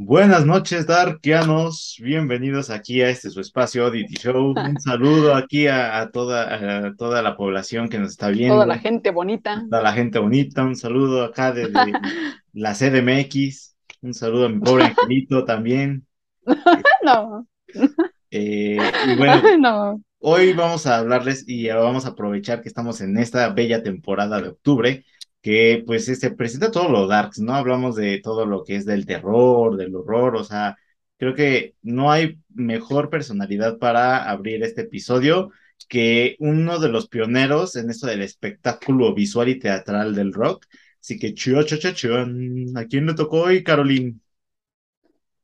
Buenas noches, Darkianos. Bienvenidos aquí a este su espacio Oddity Show. Un saludo aquí a, a toda, a toda la población que nos está viendo. Toda la gente bonita. Toda la gente bonita. Un saludo acá desde la CDMX. Un saludo a mi pobre angelito también. no. Eh, y bueno, no. hoy vamos a hablarles y vamos a aprovechar que estamos en esta bella temporada de octubre que pues se este, presenta todo lo darks, ¿no? Hablamos de todo lo que es del terror, del horror, o sea, creo que no hay mejor personalidad para abrir este episodio que uno de los pioneros en esto del espectáculo visual y teatral del rock. Así que chio, chio, chio, ¿a quién le tocó hoy, Caroline?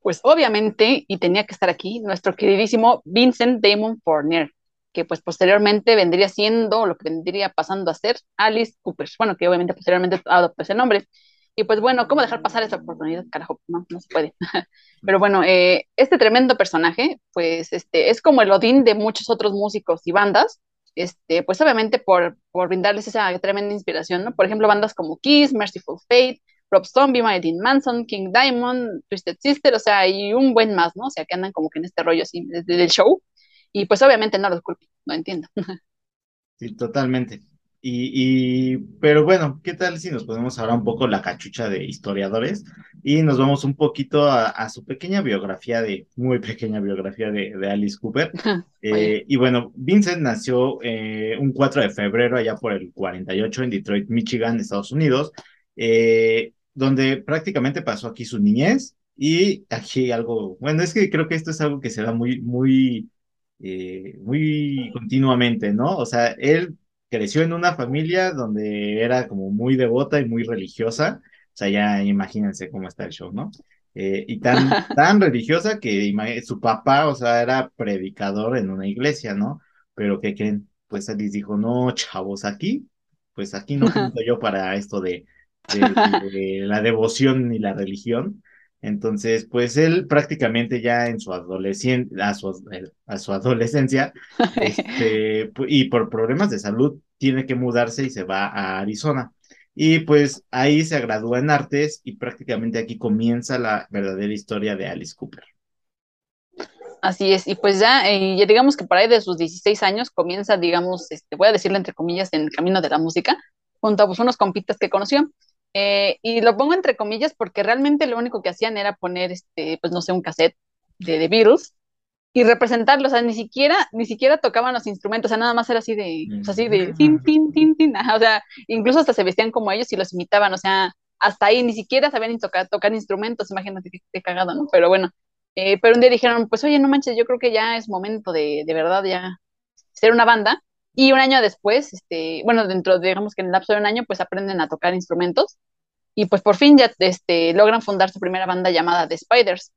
Pues obviamente, y tenía que estar aquí, nuestro queridísimo Vincent Damon Fournier que pues posteriormente vendría siendo, lo que vendría pasando a ser Alice Cooper, bueno, que obviamente posteriormente adoptó ese nombre. Y pues bueno, ¿cómo dejar pasar esa oportunidad? Carajo, no, no se puede. Pero bueno, eh, este tremendo personaje, pues este, es como el Odín de muchos otros músicos y bandas, este, pues obviamente por, por brindarles esa tremenda inspiración, ¿no? Por ejemplo, bandas como Kiss, Merciful Fate, Rob Zombie, Marilyn Manson, King Diamond, Twisted Sister, o sea, y un buen más, ¿no? O sea, que andan como que en este rollo así desde el show. Y pues obviamente no los culpo, no entiendo. Sí, totalmente. Y, y, pero bueno, ¿qué tal si nos ponemos ahora un poco la cachucha de historiadores y nos vamos un poquito a, su pequeña biografía de, muy pequeña biografía de, de Alice Cooper? eh, y bueno, Vincent nació eh, un 4 de febrero allá por el 48 en Detroit, Michigan, Estados Unidos, eh, donde prácticamente pasó aquí su niñez y aquí algo, bueno, es que creo que esto es algo que se da muy, muy eh, muy continuamente, ¿no? O sea, él creció en una familia donde era como muy devota y muy religiosa, o sea, ya imagínense cómo está el show, ¿no? Eh, y tan, tan religiosa que su papá, o sea, era predicador en una iglesia, ¿no? Pero que creen, pues él les dijo, no, chavos, aquí, pues aquí no pinto yo para esto de, de la devoción ni la religión. Entonces, pues él prácticamente ya en su adolescencia, a su, a su adolescencia, este, y por problemas de salud, tiene que mudarse y se va a Arizona. Y pues ahí se gradúa en artes y prácticamente aquí comienza la verdadera historia de Alice Cooper. Así es, y pues ya, eh, ya digamos que para ahí de sus 16 años comienza, digamos, este, voy a decirlo entre comillas, en el camino de la música, junto a pues, unos compitas que conoció. Eh, y lo pongo entre comillas porque realmente lo único que hacían era poner, este, pues no sé, un cassette de The Beatles y representarlo, o sea, ni siquiera, ni siquiera tocaban los instrumentos, o sea, nada más era así de, pues, así de, tin, tin, tin, tin, o sea, incluso hasta se vestían como ellos y los imitaban, o sea, hasta ahí ni siquiera sabían tocar, tocar instrumentos, imagínate qué, cagado, ¿no? Pero bueno, eh, pero un día dijeron, pues oye, no manches, yo creo que ya es momento de, de verdad ya ser una banda, y un año después, este, bueno, dentro, digamos que en el lapso de un año, pues aprenden a tocar instrumentos y pues por fin ya este, logran fundar su primera banda llamada The Spiders.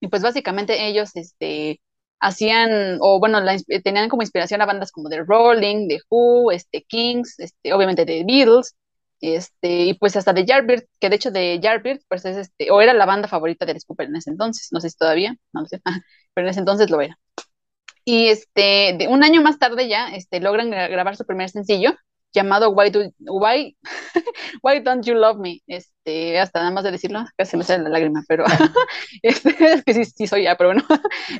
Y pues básicamente ellos este, hacían, o bueno, tenían como inspiración a bandas como The Rolling, The Who, este, Kings, este, obviamente The Beatles, este, y pues hasta The Yardbirds, que de hecho The Yardbirds, pues es este, o era la banda favorita de Scooper en ese entonces, no sé si todavía, no sé, pero en ese entonces lo era. Y este, de un año más tarde ya este, logran grabar su primer sencillo llamado Why, Do, Why, Why Don't You Love Me. Este, hasta nada más de decirlo, casi me sale la lágrima, pero este, es que sí, sí soy ya, pero bueno.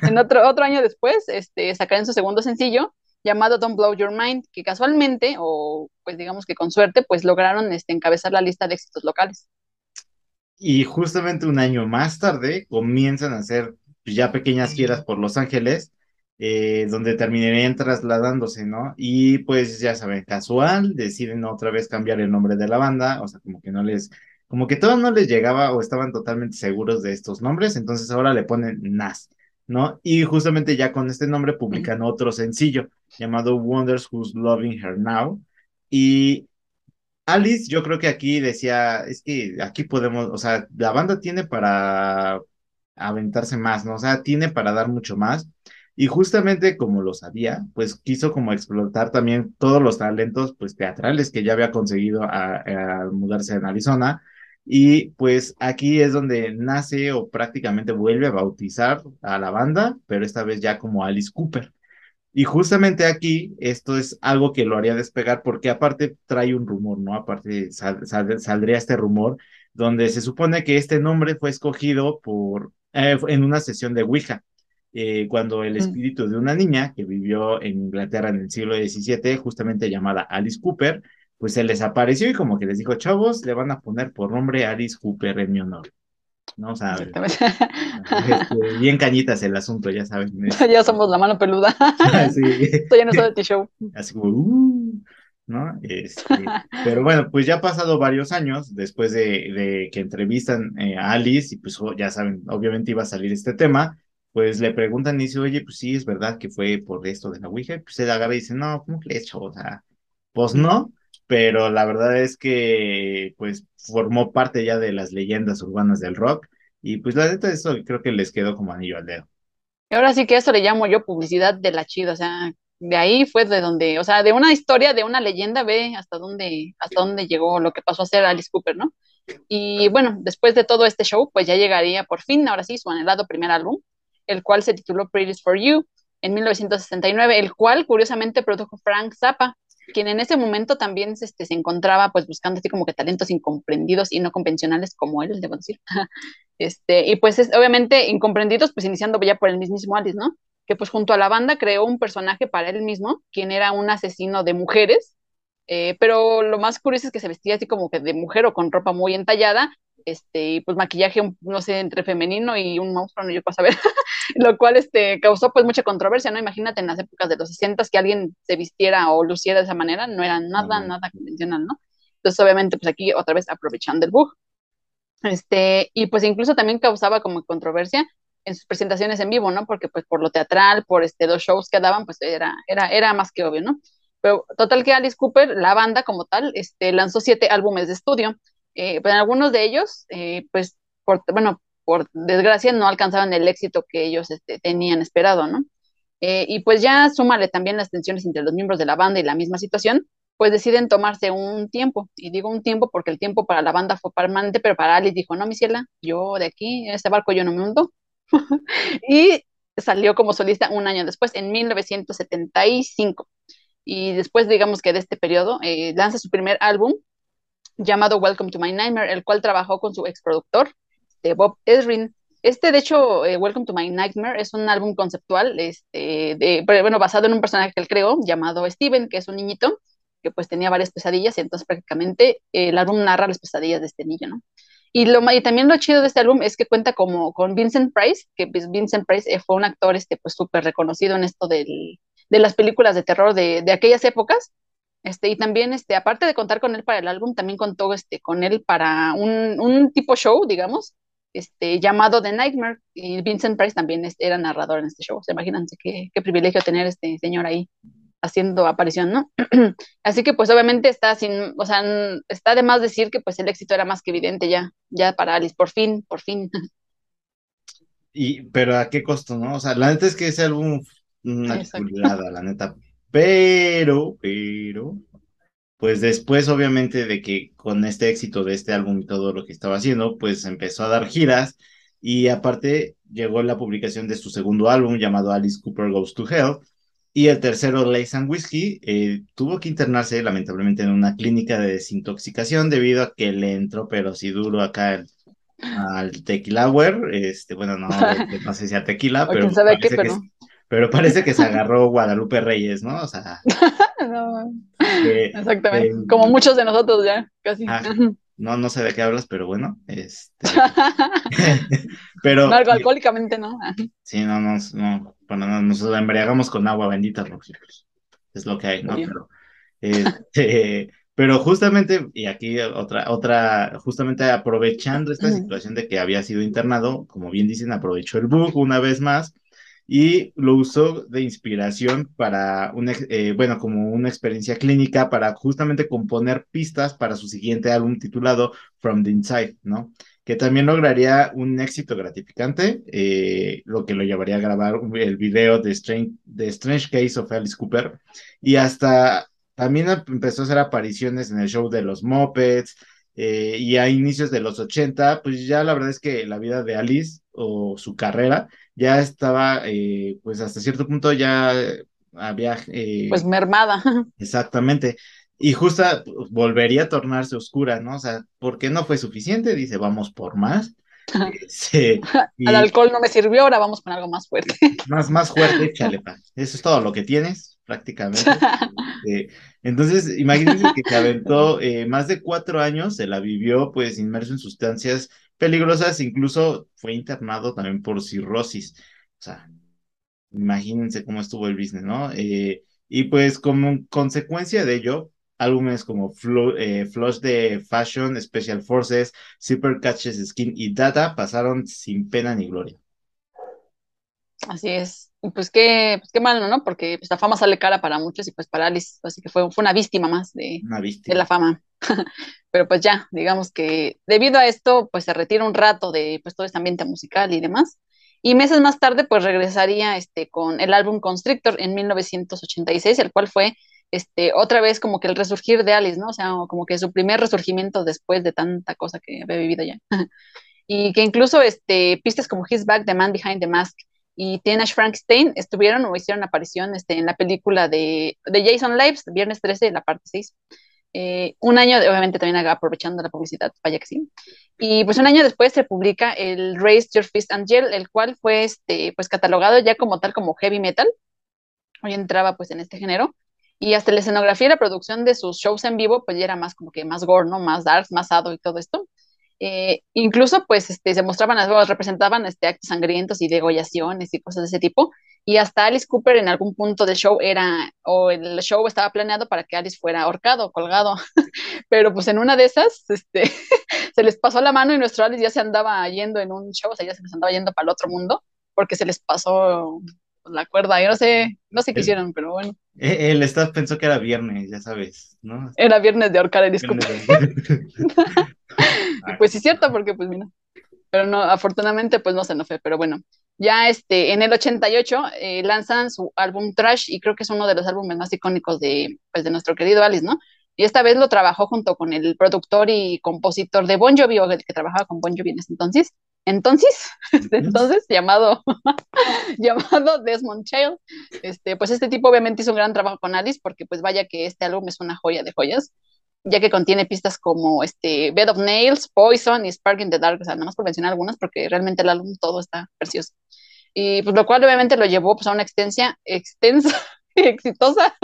en otro, otro año después este, sacaron su segundo sencillo llamado Don't Blow Your Mind, que casualmente, o pues digamos que con suerte, pues lograron este, encabezar la lista de éxitos locales. Y justamente un año más tarde comienzan a hacer ya pequeñas giras por Los Ángeles, eh, donde terminarían trasladándose, ¿no? Y pues ya saben, casual, deciden otra vez cambiar el nombre de la banda, o sea, como que no les, como que todo no les llegaba o estaban totalmente seguros de estos nombres, entonces ahora le ponen Nas, ¿no? Y justamente ya con este nombre publican otro sencillo llamado Wonders Who's Loving Her Now. Y Alice, yo creo que aquí decía, es que aquí podemos, o sea, la banda tiene para aventarse más, ¿no? O sea, tiene para dar mucho más. Y justamente como lo sabía, pues quiso como explotar también todos los talentos pues teatrales que ya había conseguido al mudarse en Arizona. Y pues aquí es donde nace o prácticamente vuelve a bautizar a la banda, pero esta vez ya como Alice Cooper. Y justamente aquí esto es algo que lo haría despegar porque aparte trae un rumor, ¿no? Aparte saldría este rumor donde se supone que este nombre fue escogido por, eh, en una sesión de Ouija. Eh, cuando el espíritu de una niña que vivió en Inglaterra en el siglo XVII, justamente llamada Alice Cooper, pues se les apareció y como que les dijo, chavos, le van a poner por nombre Alice Cooper en mi honor. ¿no? Sea, este, bien cañitas el asunto, ya saben. ya somos la mano peluda. sí. Estoy en eso de T-Show. Así como, uh, ¿no? Este, pero bueno, pues ya ha pasado varios años después de, de que entrevistan eh, a Alice y pues ya saben, obviamente iba a salir este tema, pues le preguntan y dice, oye, pues sí, es verdad que fue por esto de la Ouija, pues se agarra y dice, no, ¿cómo que le he hecho? O sea, pues no, pero la verdad es que pues formó parte ya de las leyendas urbanas del rock y pues la neta eso creo que les quedó como anillo al dedo. Y ahora sí que eso le llamo yo publicidad de la chida, o sea, de ahí fue de donde, o sea, de una historia, de una leyenda, ve hasta dónde, hasta dónde llegó lo que pasó a ser Alice Cooper, ¿no? Y bueno, después de todo este show, pues ya llegaría por fin, ahora sí, su anhelado primer álbum, el cual se tituló Pretty for You en 1969, el cual curiosamente produjo Frank Zappa, quien en ese momento también este, se encontraba pues buscando así como que talentos incomprendidos y no convencionales como él, debo decir. este, y pues es, obviamente incomprendidos pues iniciando ya por el mismo Alice, ¿no? Que pues junto a la banda creó un personaje para él mismo, quien era un asesino de mujeres, eh, pero lo más curioso es que se vestía así como que de mujer o con ropa muy entallada este, y pues maquillaje, no sé, entre femenino y un monstruo, no yo paso a ver, lo cual este, causó pues mucha controversia, ¿no? Imagínate en las épocas de los 60 que alguien se vistiera o luciera de esa manera, no era nada, nada convencional, ¿no? Entonces, obviamente, pues aquí otra vez aprovechando el bug. Este, y pues incluso también causaba como controversia en sus presentaciones en vivo, ¿no? Porque pues por lo teatral, por este, los shows que daban, pues era, era, era más que obvio, ¿no? Pero total que Alice Cooper, la banda como tal, este, lanzó siete álbumes de estudio eh, pero algunos de ellos, eh, pues, por, bueno, por desgracia no alcanzaban el éxito que ellos este, tenían esperado, ¿no? Eh, y pues ya súmale también las tensiones entre los miembros de la banda y la misma situación, pues deciden tomarse un tiempo. Y digo un tiempo porque el tiempo para la banda fue permanente, pero para Alice dijo, no, mi ciela, yo de aquí, en este barco yo no me hundo. y salió como solista un año después, en 1975. Y después, digamos que de este periodo, lanza su primer álbum, llamado Welcome to My Nightmare, el cual trabajó con su ex productor, de Bob Ezrin. Este, de hecho, eh, Welcome to My Nightmare es un álbum conceptual, este, de, bueno, basado en un personaje que él creó, llamado Steven, que es un niñito, que pues tenía varias pesadillas, y entonces prácticamente el álbum narra las pesadillas de este niño, ¿no? Y, lo, y también lo chido de este álbum es que cuenta como con Vincent Price, que pues, Vincent Price eh, fue un actor este, pues súper reconocido en esto del, de las películas de terror de, de aquellas épocas, este, y también, este, aparte de contar con él para el álbum, también contó este, con él para un, un tipo show, digamos, este, llamado The Nightmare. Y Vincent Price también este, era narrador en este show. Se imagínense qué, qué privilegio tener este señor ahí haciendo aparición, ¿no? Así que pues obviamente está sin, o sea, está de más decir que pues el éxito era más que evidente ya, ya para Alice, por fin, por fin. Y, pero a qué costo, ¿no? O sea, la neta es que ese álbum, una chulada, la neta, pero, pero, pues después obviamente de que con este éxito de este álbum y todo lo que estaba haciendo, pues empezó a dar giras y aparte llegó la publicación de su segundo álbum llamado Alice Cooper Goes to Hell y el tercero, Lace and Whiskey, eh, tuvo que internarse lamentablemente en una clínica de desintoxicación debido a que le entró pero sí duro acá al tequila este, bueno, no, no sé si a tequila, pero, sabe qué, pero pero parece que se agarró Guadalupe Reyes, ¿no? O sea. no, exactamente. Eh, Como muchos de nosotros ya, casi. Ah, no, no sé de qué hablas, pero bueno, este. pero. No, algo alcohólicamente, ¿no? sí, no, no, no, bueno, nos embriagamos con agua bendita, Roxy. Es lo que hay, ¿no? Pero, este, pero justamente, y aquí otra, otra, justamente aprovechando esta situación de que había sido internado, como bien dicen, aprovechó el bug una vez más y lo usó de inspiración para, una, eh, bueno, como una experiencia clínica para justamente componer pistas para su siguiente álbum titulado From the Inside, ¿no? Que también lograría un éxito gratificante, eh, lo que lo llevaría a grabar el video de Strange, de Strange Case of Alice Cooper y hasta también empezó a hacer apariciones en el show de los Muppets, eh, y a inicios de los 80, pues ya la verdad es que la vida de Alice o su carrera ya estaba, eh, pues hasta cierto punto ya había... Eh, pues mermada. Exactamente. y justo volvería a tornarse oscura, ¿no? O sea, porque no fue suficiente, dice, vamos por más. Sí, Al alcohol no me sirvió, ahora vamos con algo más fuerte. Más, más fuerte, chalepa. Eso es todo lo que tienes, prácticamente. Eh, entonces, imagínense que se aventó eh, más de cuatro años, se la vivió pues inmerso en sustancias peligrosas, incluso fue internado también por cirrosis. O sea, imagínense cómo estuvo el business, ¿no? Eh, y pues como consecuencia de ello, álbumes como eh, Flush de Fashion, Special Forces, Super Catches Skin y Data pasaron sin pena ni gloria. Así es. Y pues qué, pues qué malo, ¿no? Porque pues, la fama sale cara para muchos y pues para Alice, así que fue, fue una víctima más de, de la fama. Pero pues ya, digamos que debido a esto, pues se retira un rato de pues todo este ambiente musical y demás. Y meses más tarde, pues regresaría este, con el álbum Constrictor en 1986, el cual fue este, otra vez como que el resurgir de Alice, ¿no? O sea, como que su primer resurgimiento después de tanta cosa que había vivido ya. y que incluso este, pistas como His Back, The Man Behind the Mask y Teenage Frankenstein estuvieron o hicieron aparición este, en la película de, de Jason Lives, viernes 13, la parte 6. Eh, un año, obviamente también aprovechando la publicidad, vaya que sí. Y pues un año después se publica el Raise Your Fist Angel, el cual fue este, pues catalogado ya como tal como heavy metal. Hoy entraba pues en este género. Y hasta la escenografía y la producción de sus shows en vivo, pues ya era más como que más gore, ¿no? Más dark, más ado y todo esto. Eh, incluso, pues, este, se mostraban, representaban este, actos sangrientos y degollaciones y cosas de ese tipo. Y hasta Alice Cooper en algún punto del show era, o el show estaba planeado para que Alice fuera ahorcado, colgado. Pero pues en una de esas, este, se les pasó la mano y nuestro Alice ya se andaba yendo en un show, o sea, ya se les andaba yendo para el otro mundo, porque se les pasó la cuerda. Yo no sé, no sé qué hicieron, pero bueno. Eh, el staff pensó que era viernes, ya sabes, ¿no? Era viernes de ahorcar el disco. pues sí es cierto, porque pues mira. Pero no, afortunadamente pues no se nos fue, pero bueno. Ya este, en el 88 eh, lanzan su álbum Trash y creo que es uno de los álbumes más icónicos de, pues, de nuestro querido Alice, ¿no? Y esta vez lo trabajó junto con el productor y compositor de Bon Jovi, o el que trabajaba con Bon Jovi en ese entonces, entonces, entonces llamado, llamado Desmond Child. Este, pues este tipo obviamente hizo un gran trabajo con Alice porque pues vaya que este álbum es una joya de joyas, ya que contiene pistas como este Bed of Nails, Poison y Spark in the Dark, o sea, nada más por mencionar algunas porque realmente el álbum todo está precioso. Y pues lo cual obviamente lo llevó pues a una extensa, extensa y exitosa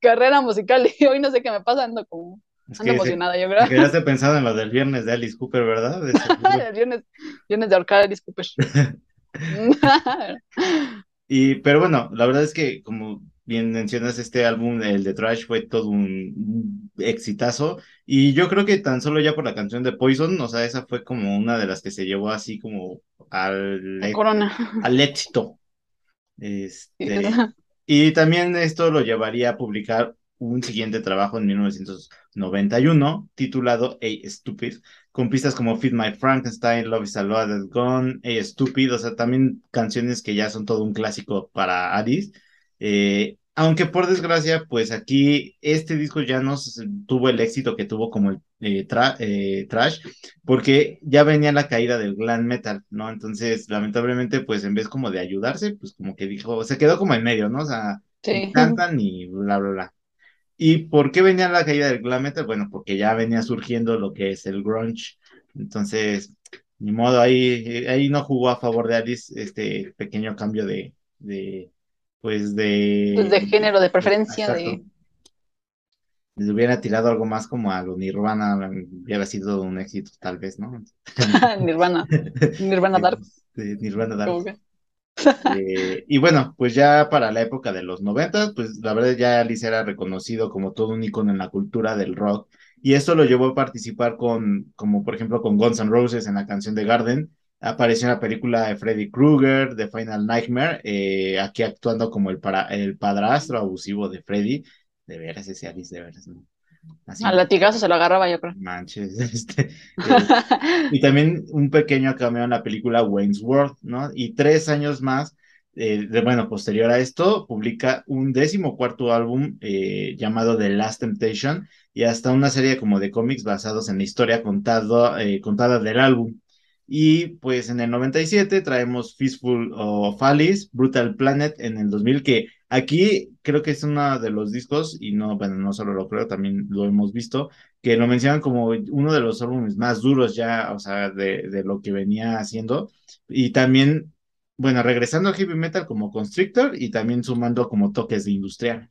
carrera musical y hoy no sé qué me pasa, ando como Ando emocionada, yo creo. Quedaste pensado en lo del viernes de Alice Cooper, ¿verdad? el viernes, viernes de ahorcar a Alice Cooper. y, pero bueno, la verdad es que, como bien mencionas, este álbum, el de Trash, fue todo un, exitazo. Y yo creo que tan solo ya por la canción de Poison, o sea, esa fue como una de las que se llevó así como al, al éxito. Este, y también esto lo llevaría a publicar un siguiente trabajo en 1991 titulado A Stupid, con pistas como Feed My Frankenstein, Love is a Loaded Gun, A Stupid, o sea, también canciones que ya son todo un clásico para Alice. Eh, aunque por desgracia, pues aquí este disco ya no tuvo el éxito que tuvo como el eh, eh, Trash, porque ya venía la caída del glam metal, ¿no? Entonces, lamentablemente, pues en vez como de ayudarse, pues como que dijo, se quedó como en medio, ¿no? O sea, cantan y bla, bla, bla. ¿Y por qué venía la caída del glam metal? Bueno, porque ya venía surgiendo lo que es el grunge. Entonces, ni modo, ahí, ahí no jugó a favor de Alice este pequeño cambio de, de pues de... Pues de género, de preferencia, de... Les hubiera tirado algo más como a lo Nirvana, hubiera sido un éxito tal vez, ¿no? Nirvana, Nirvana Dark. Nirvana Dark. Eh, y bueno, pues ya para la época de los 90, pues la verdad ya Alice era reconocido como todo un icono en la cultura del rock. Y esto lo llevó a participar con, como por ejemplo, con Guns N' Roses en la canción de Garden. Apareció en la película de Freddy Krueger, The Final Nightmare, eh, aquí actuando como el, para, el padrastro abusivo de Freddy. De veras, ese Alice, de veras. ¿no? Al latigazo se lo agarraba, yo creo. Manches. Este, eh, y también un pequeño cameo en la película Wayne's World, ¿no? Y tres años más, eh, de, bueno, posterior a esto, publica un décimo cuarto álbum eh, llamado The Last Temptation y hasta una serie como de cómics basados en la historia contado, contada del álbum. Y pues en el 97 traemos Fistful of Alice, Brutal Planet en el 2000, que Aquí creo que es uno de los discos, y no, bueno, no solo lo creo, también lo hemos visto, que lo mencionan como uno de los álbumes más duros ya, o sea, de, lo que venía haciendo. Y también, bueno, regresando a heavy metal como Constrictor y también sumando como toques de industrial.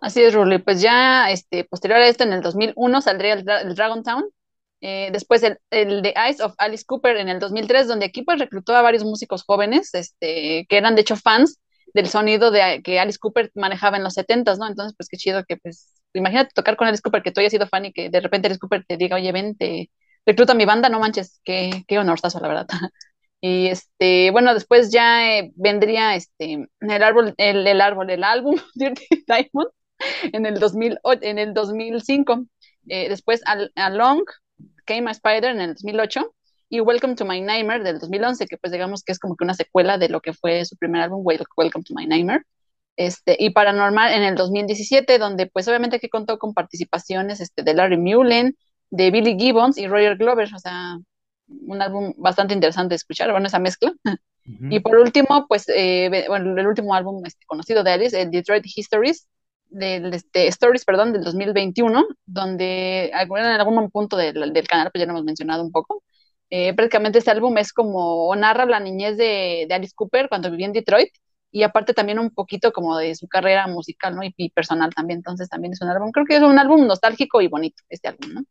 Así es, Ruli. Pues ya este, posterior a esto, en el 2001 saldría el, el Dragon Town. Eh, después el, el The Eyes of Alice Cooper en el 2003, donde aquí pues reclutó a varios músicos jóvenes, este, que eran de hecho fans del sonido de, que Alice Cooper manejaba en los 70s, ¿no? Entonces, pues qué chido que, pues, imagínate tocar con Alice Cooper, que tú hayas sido fan y que de repente Alice Cooper te diga, oye, ven, te recluta a mi banda, no manches, qué, qué honorazo, la verdad. Y este, bueno, después ya eh, vendría este, el árbol, el, el árbol, el álbum Dirty Diamond en el, 2000, en el 2005. Eh, después Al Along Came a Spider en el 2008 y Welcome to My Nightmare del 2011, que pues digamos que es como que una secuela de lo que fue su primer álbum, Welcome to My Nightmare. Este, y Paranormal en el 2017, donde pues obviamente que contó con participaciones este, de Larry Mullen, de Billy Gibbons y Roger Glover, o sea, un álbum bastante interesante de escuchar, bueno, esa mezcla. Uh -huh. Y por último, pues, eh, bueno, el último álbum este, conocido de Alice, el Detroit Histories, del este, Stories, perdón, del 2021, donde en algún punto del, del canal, pues ya lo hemos mencionado un poco, eh, prácticamente este álbum es como, narra la niñez de, de, Alice Cooper cuando vivía en Detroit, y aparte también un poquito como de su carrera musical, ¿no? Y, personal también, entonces también es un álbum, creo que es un álbum nostálgico y bonito, este álbum, ¿no?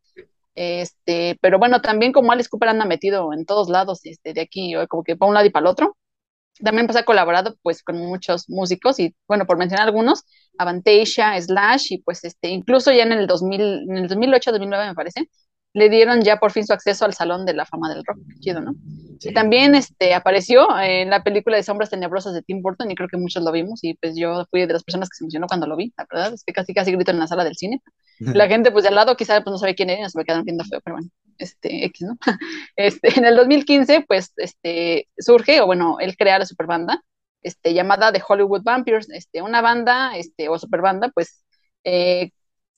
Este, pero bueno, también como Alice Cooper anda metido en todos lados, este, de aquí, como que para un lado y para el otro, también pues ha colaborado pues con muchos músicos y bueno, por mencionar algunos, Avantasia, Slash y pues este, incluso ya en el 2000, en el 2008, 2009 me parece, le dieron ya por fin su acceso al Salón de la Fama del Rock, chido, ¿no? Sí. Y también este, apareció en la película de Sombras Tenebrosas de Tim Burton y creo que muchos lo vimos y pues yo fui de las personas que se emocionó cuando lo vi, la verdad, es que casi casi grito en la sala del cine. La gente pues de al lado quizá pues no sabe quién era y nos me quedaron viendo feo, pero bueno, este, X, ¿no? Este, en el 2015 pues este, surge, o bueno, él crea la superbanda, este, llamada The Hollywood Vampires, este, una banda, este, o superbanda, pues eh,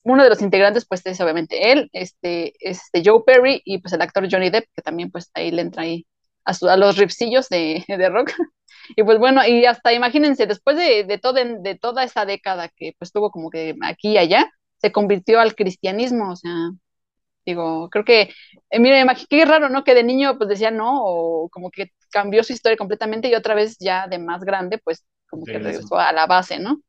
uno de los integrantes, pues es obviamente él, este, este Joe Perry y pues el actor Johnny Depp, que también pues ahí le entra ahí a, su, a los ripsillos de, de, rock. Y pues bueno, y hasta imagínense, después de, de, todo, de toda esa década que pues tuvo como que aquí y allá, se convirtió al cristianismo, o sea, digo, creo que, eh, mire, qué raro, ¿no? Que de niño pues decía no, o como que cambió su historia completamente y otra vez ya de más grande, pues como sí, que regresó a la base, ¿no?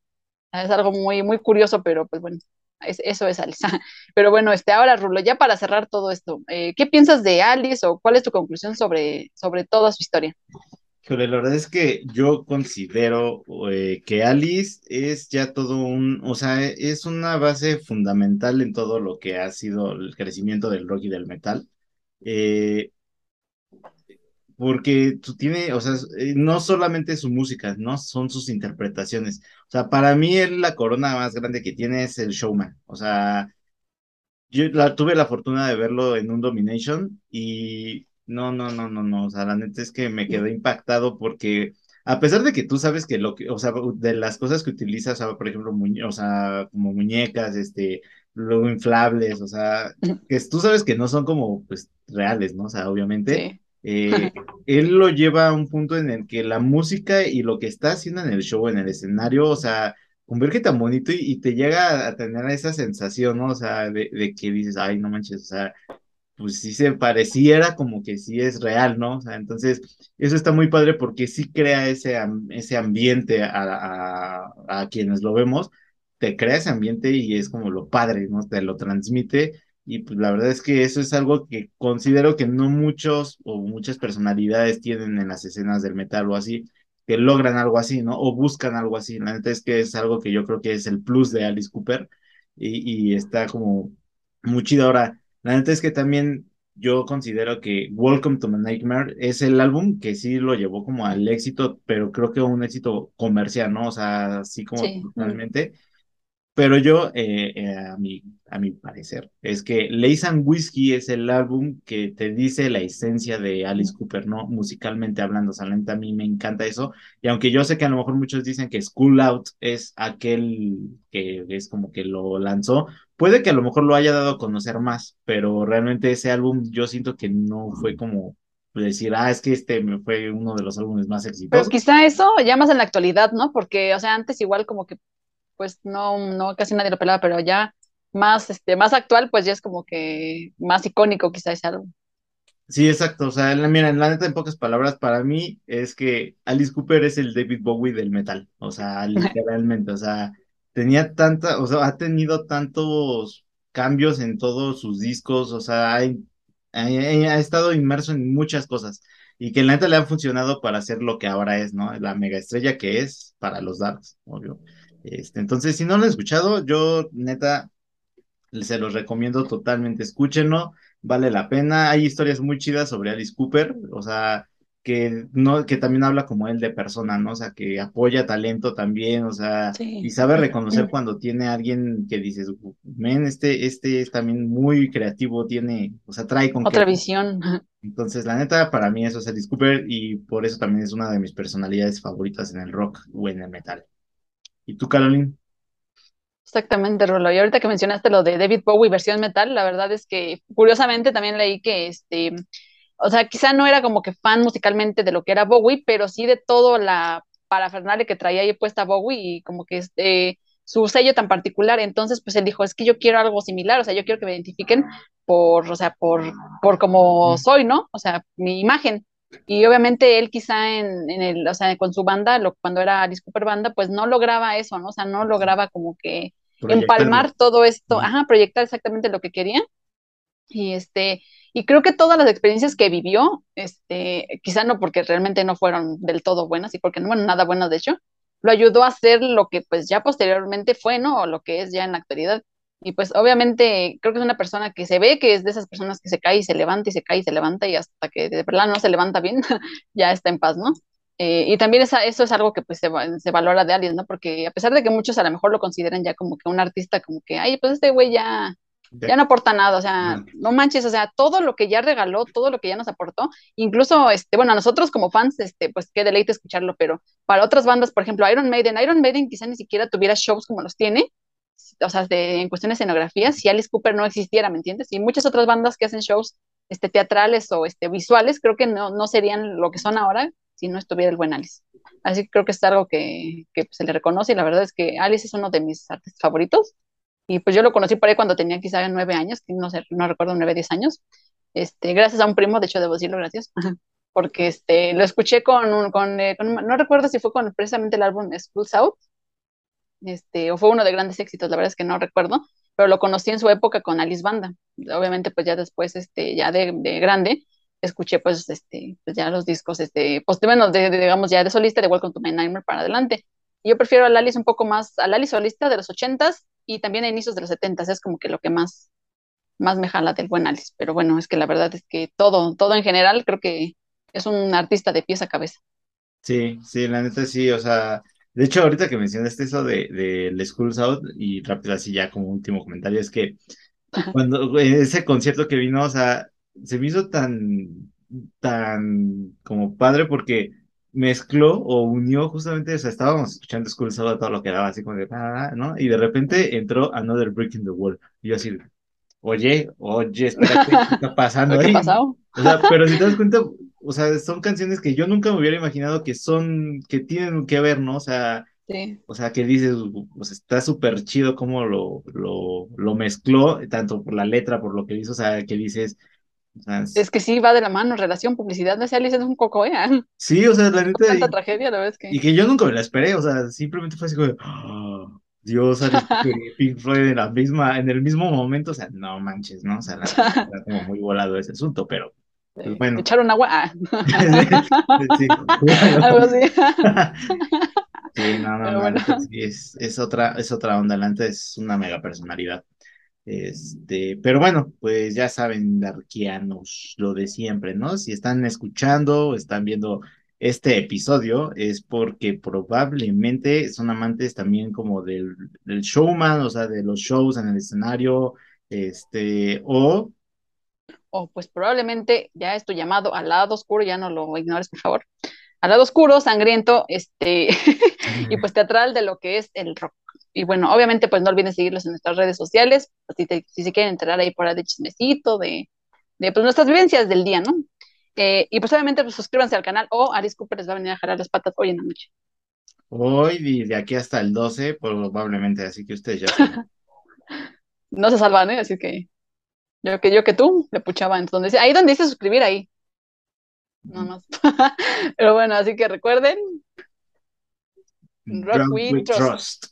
Es algo muy, muy curioso, pero pues bueno, es, eso es Alice. Pero bueno, este, ahora Rulo, ya para cerrar todo esto, eh, ¿qué piensas de Alice o cuál es tu conclusión sobre, sobre toda su historia? La verdad es que yo considero eh, que Alice es ya todo un, o sea, es una base fundamental en todo lo que ha sido el crecimiento del rock y del metal. Eh, porque tú tienes, o sea, no solamente su música, ¿no? Son sus interpretaciones. O sea, para mí él, la corona más grande que tiene es el showman. O sea, yo la, tuve la fortuna de verlo en un Domination y no, no, no, no, no. O sea, la neta es que me quedé impactado porque a pesar de que tú sabes que lo que, o sea, de las cosas que utilizas, por ejemplo, muñe o sea, como muñecas, este, luego inflables, o sea, que tú sabes que no son como, pues, reales, ¿no? O sea, obviamente. Sí eh, él lo lleva a un punto en el que la música y lo que está haciendo en el show, en el escenario, o sea, converge tan bonito y, y te llega a tener esa sensación, ¿no? O sea, de, de, que dices, ay, no manches, o sea, pues sí se pareciera como que sí es real, ¿no? O sea, entonces, eso está muy padre porque sí crea ese, ese ambiente a, a, a quienes lo vemos, te crea ese ambiente y es como lo padre, ¿no? Te lo transmite y pues la verdad es que eso es algo que considero que no muchos o muchas personalidades tienen en las escenas del metal o así, que logran algo así, ¿no? O buscan algo así. La neta es que es algo que yo creo que es el plus de Alice Cooper y, y está como muy chido. Ahora, la neta es que también yo considero que Welcome to My Nightmare es el álbum que sí lo llevó como al éxito, pero creo que un éxito comercial, ¿no? O sea, así como sí. totalmente. Pero yo, eh, eh, a, mi, a mi parecer, es que Lace and Whiskey es el álbum que te dice la esencia de Alice Cooper, ¿no? Musicalmente hablando, o sea, a mí me encanta eso. Y aunque yo sé que a lo mejor muchos dicen que School Out es aquel que es como que lo lanzó, puede que a lo mejor lo haya dado a conocer más, pero realmente ese álbum yo siento que no fue como decir, ah, es que este me fue uno de los álbumes más Pero exitosos. quizá eso ya más en la actualidad, ¿no? Porque, o sea, antes igual como que, pues no, no, casi nadie lo pelaba, pero ya más, este, más actual, pues ya es como que más icónico quizá ese álbum. Sí, exacto. O sea, la, mira, la neta, en pocas palabras, para mí es que Alice Cooper es el David Bowie del metal. O sea, literalmente. O sea, tenía tanta, o sea, ha tenido tantos cambios en todos sus discos. O sea, ha, ha- ha estado inmerso en muchas cosas. Y que la neta le han funcionado para ser lo que ahora es, ¿no? La mega estrella que es para los Darks, obvio. Este, entonces, si no lo han escuchado, yo neta se los recomiendo totalmente, escúchenlo, vale la pena. Hay historias muy chidas sobre Alice Cooper, o sea, que no, que también habla como él de persona, ¿no? O sea, que apoya talento también, o sea, y sabe reconocer cuando tiene a alguien que dices, men, este, este es también muy creativo, tiene, o sea, trae con Otra visión. Entonces, la neta, para mí eso es Alice Cooper y por eso también es una de mis personalidades favoritas en el rock o en el metal. ¿Y tú, Caroline? Exactamente, Rolo. Y ahorita que mencionaste lo de David Bowie versión metal, la verdad es que curiosamente también leí que este, o sea, quizá no era como que fan musicalmente de lo que era Bowie, pero sí de todo la parafernalia que traía ahí puesta Bowie y como que este, su sello tan particular. Entonces, pues él dijo, es que yo quiero algo similar, o sea, yo quiero que me identifiquen por, o sea, por, por como Mm, soy, ¿no? O sea, mi imagen. Y obviamente él quizá en, en el, o sea, con su banda, lo, cuando era Alice Cooper Banda, pues no lograba eso, ¿no? O sea, no lograba como que empalmar todo esto, ajá, proyectar exactamente lo que quería. Y este, y creo que todas las experiencias que vivió, este, quizá no porque realmente no fueron del todo buenas y porque no fueron nada buenas de hecho, lo ayudó a hacer lo que pues ya posteriormente fue, ¿no? O lo que es ya en la actualidad. Y pues obviamente creo que es una persona que se ve que es de esas personas que se cae y se levanta y se cae y se levanta y hasta que de verdad no se levanta bien, ya está en paz, ¿no? Eh, y también esa, eso es algo que pues se, se valora de Alice, ¿no? Porque a pesar de que muchos a lo mejor lo consideran ya como que un artista, como que, ay, pues este güey ya, Ya- no aporta nada, o sea, no manches, o sea, todo lo que ya regaló, todo lo que ya nos aportó, incluso, este, bueno, a nosotros como fans, este, pues qué deleite escucharlo, pero para otras bandas, por ejemplo, Iron Maiden, Iron Maiden quizá ni siquiera tuviera shows como los tiene, o sea, de, en cuestión de escenografía, si Alice Cooper no existiera, ¿me entiendes? Y muchas otras bandas que hacen shows este, teatrales o este, visuales, creo que no, no serían lo que son ahora si no estuviera el buen Alice. Así que creo que es algo que, que se le reconoce y la verdad es que Alice es uno de mis artistas favoritos y pues yo lo conocí por ahí cuando tenía quizá nueve años, no sé, no recuerdo, nueve, diez años, este, gracias a un primo, de hecho debo decirlo, gracias, porque este, lo escuché con, un, con, eh, con, no recuerdo si fue con precisamente el álbum Schools Out, este, o fue uno de grandes éxitos, la verdad es que no recuerdo, pero lo conocí en su época con Alice Banda, obviamente pues ya después, este, ya de, de grande, escuché pues, este, pues ya los discos, este, pues bueno, de, de, digamos ya de solista, de Welcome to My Nightmare para adelante, yo prefiero al Alice un poco más, al Alice solista de los ochentas y también a inicios de los setentas, es como que lo que más, más me jala del buen Alice, pero bueno, es que la verdad es que todo, todo en general creo que es un artista de pies a cabeza. Sí, sí, la neta sí, o sea, de hecho ahorita que mencionaste eso de, de el Schools Out y rápido así ya como último comentario, es que cuando ese concierto que vino, o sea, se me hizo tan, tan como padre porque mezcló o unió justamente, o sea, estábamos escuchando Schools Out a todo lo que daba así como de, ah, ¿no? Y de repente entró Another Brick in the Wall, y yo así, oye, oye, espérate, ¿qué está pasando ¿Qué ahí? pasado? O sea, pero si te das cuenta, o sea, son canciones que yo nunca me hubiera imaginado que son, que tienen que ver, ¿no? O sea, Sí. o sea, que dices, sea, está súper chido cómo lo, lo, lo mezcló, tanto por la letra, por lo que hizo, o sea, que dices, o sea, es- que sí va de la mano, relación, publicidad, ese Alice es un coco, ¿eh? sí, o sea, la neta, Tanta y, tragedia, la verdad es y que. que yo nunca me la esperé, o sea, simplemente fue así como, de, "Ah, Dios, Pink Floyd en la misma, en el mismo momento, o sea, no manches, ¿no? O sea, la neta, está como muy volado ese asunto, pero, pues bueno. Echaron agua. Ah. Sí. Algo así. Sí, no, no, Pero no, la bueno, es, es otra, es otra onda, la neta es una mega personalidad. Este, pero bueno, pues ya saben, darkianos, lo de siempre, ¿no? Si están escuchando están viendo este episodio, es porque probablemente son amantes también como del, del showman, o sea, de los shows en el escenario, este, o o pues probablemente ya es tu llamado al lado oscuro, ya no lo ignores, por favor. Al lado oscuro, sangriento, este, y pues teatral de lo que es el rock. Y bueno, obviamente, pues no olviden seguirlos en nuestras redes sociales, si, te, si se quieren enterar ahí por ahí de chismecito, de, de pues nuestras vivencias del día, ¿no? Eh, y pues obviamente pues, suscríbanse al canal o Alice Cooper les va a venir a jalar las patas hoy en la noche. Hoy y de aquí hasta el 12 probablemente, así que ustedes ya no se salvan, ¿eh? Así que yo que yo que tú le puchaba entonces ahí donde dice suscribir ahí. Nada más. Pero bueno, así que recuerden. Rock, with, trust.